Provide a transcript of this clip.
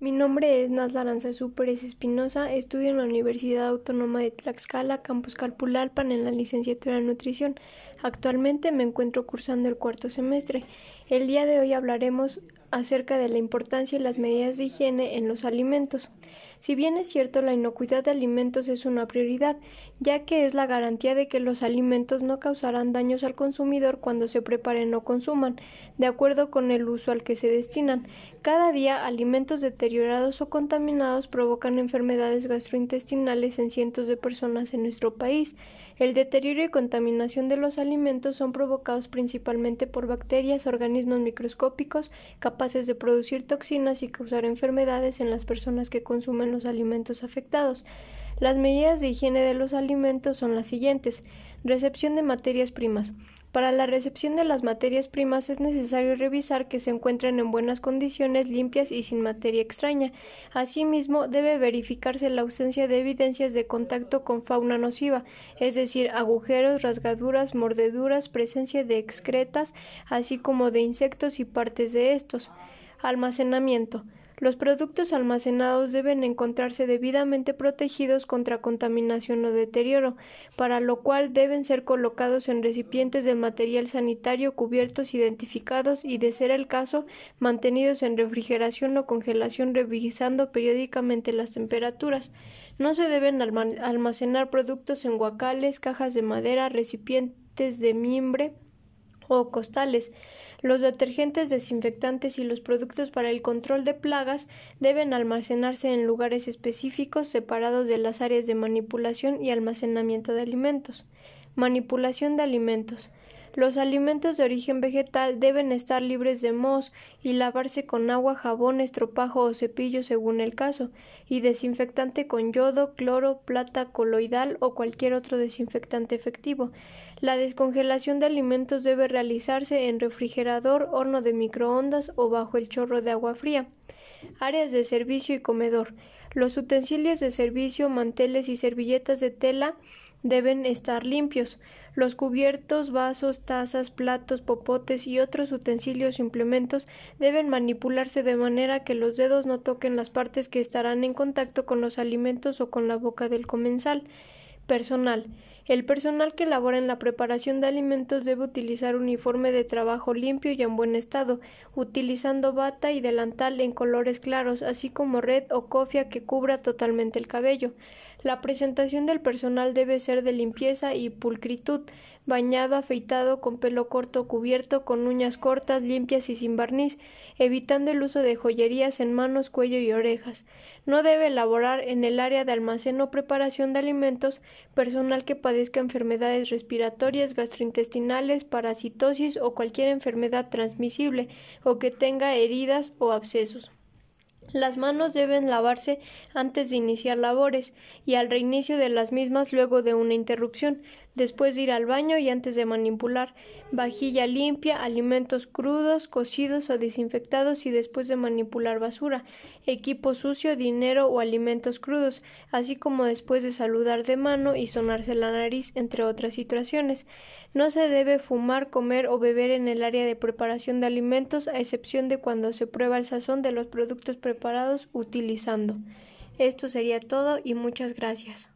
Mi nombre es Nazla Aranzazú Pérez Espinosa, estudio en la Universidad Autónoma de Tlaxcala, Campus Calpulalpan, en la licenciatura en Nutrición. Actualmente me encuentro cursando el cuarto semestre. El día de hoy hablaremos acerca de la importancia y las medidas de higiene en los alimentos. Si bien es cierto, la inocuidad de alimentos es una prioridad, ya que es la garantía de que los alimentos no causarán daños al consumidor cuando se preparen o consuman, de acuerdo con el uso al que se destinan. Cada día, alimentos deteriorados o contaminados provocan enfermedades gastrointestinales en cientos de personas en nuestro país. El deterioro y contaminación de los alimentos son provocados principalmente por bacterias, organismos microscópicos, de producir toxinas y causar enfermedades en las personas que consumen los alimentos afectados. Las medidas de higiene de los alimentos son las siguientes. Recepción de materias primas. Para la recepción de las materias primas es necesario revisar que se encuentren en buenas condiciones, limpias y sin materia extraña. Asimismo, debe verificarse la ausencia de evidencias de contacto con fauna nociva, es decir, agujeros, rasgaduras, mordeduras, presencia de excretas, así como de insectos y partes de estos. Almacenamiento. Los productos almacenados deben encontrarse debidamente protegidos contra contaminación o deterioro, para lo cual deben ser colocados en recipientes de material sanitario cubiertos, identificados y, de ser el caso, mantenidos en refrigeración o congelación revisando periódicamente las temperaturas. No se deben almacenar productos en guacales, cajas de madera, recipientes de mimbre, o costales. Los detergentes, desinfectantes y los productos para el control de plagas deben almacenarse en lugares específicos separados de las áreas de manipulación y almacenamiento de alimentos. Manipulación de alimentos. Los alimentos de origen vegetal deben estar libres de moho y lavarse con agua, jabón, estropajo o cepillo según el caso, y desinfectante con yodo, cloro, plata coloidal o cualquier otro desinfectante efectivo. La descongelación de alimentos debe realizarse en refrigerador, horno de microondas o bajo el chorro de agua fría. Áreas de servicio y comedor. Los utensilios de servicio, manteles y servilletas de tela deben estar limpios. Los cubiertos, vasos, tazas, platos, popotes y otros utensilios o implementos deben manipularse de manera que los dedos no toquen las partes que estarán en contacto con los alimentos o con la boca del comensal. Personal. El personal que labora en la preparación de alimentos debe utilizar uniforme de trabajo limpio y en buen estado, utilizando bata y delantal en colores claros, así como red o cofia que cubra totalmente el cabello. La presentación del personal debe ser de limpieza y pulcritud, bañado, afeitado, con pelo corto cubierto, con uñas cortas, limpias y sin barniz, evitando el uso de joyerías en manos, cuello y orejas. No debe elaborar en el área de almacén o preparación de alimentos personal que padezca enfermedades respiratorias, gastrointestinales, parasitosis o cualquier enfermedad transmisible o que tenga heridas o abscesos. Las manos deben lavarse antes de iniciar labores y al reinicio de las mismas luego de una interrupción, después de ir al baño y antes de manipular, vajilla limpia, alimentos crudos, cocidos o desinfectados y después de manipular basura, equipo sucio, dinero o alimentos crudos, así como después de saludar de mano y sonarse la nariz, entre otras situaciones. No se debe fumar, comer o beber en el área de preparación de alimentos, a excepción de cuando se prueba el sazón de los productos preparados utilizando. Esto sería todo y muchas gracias.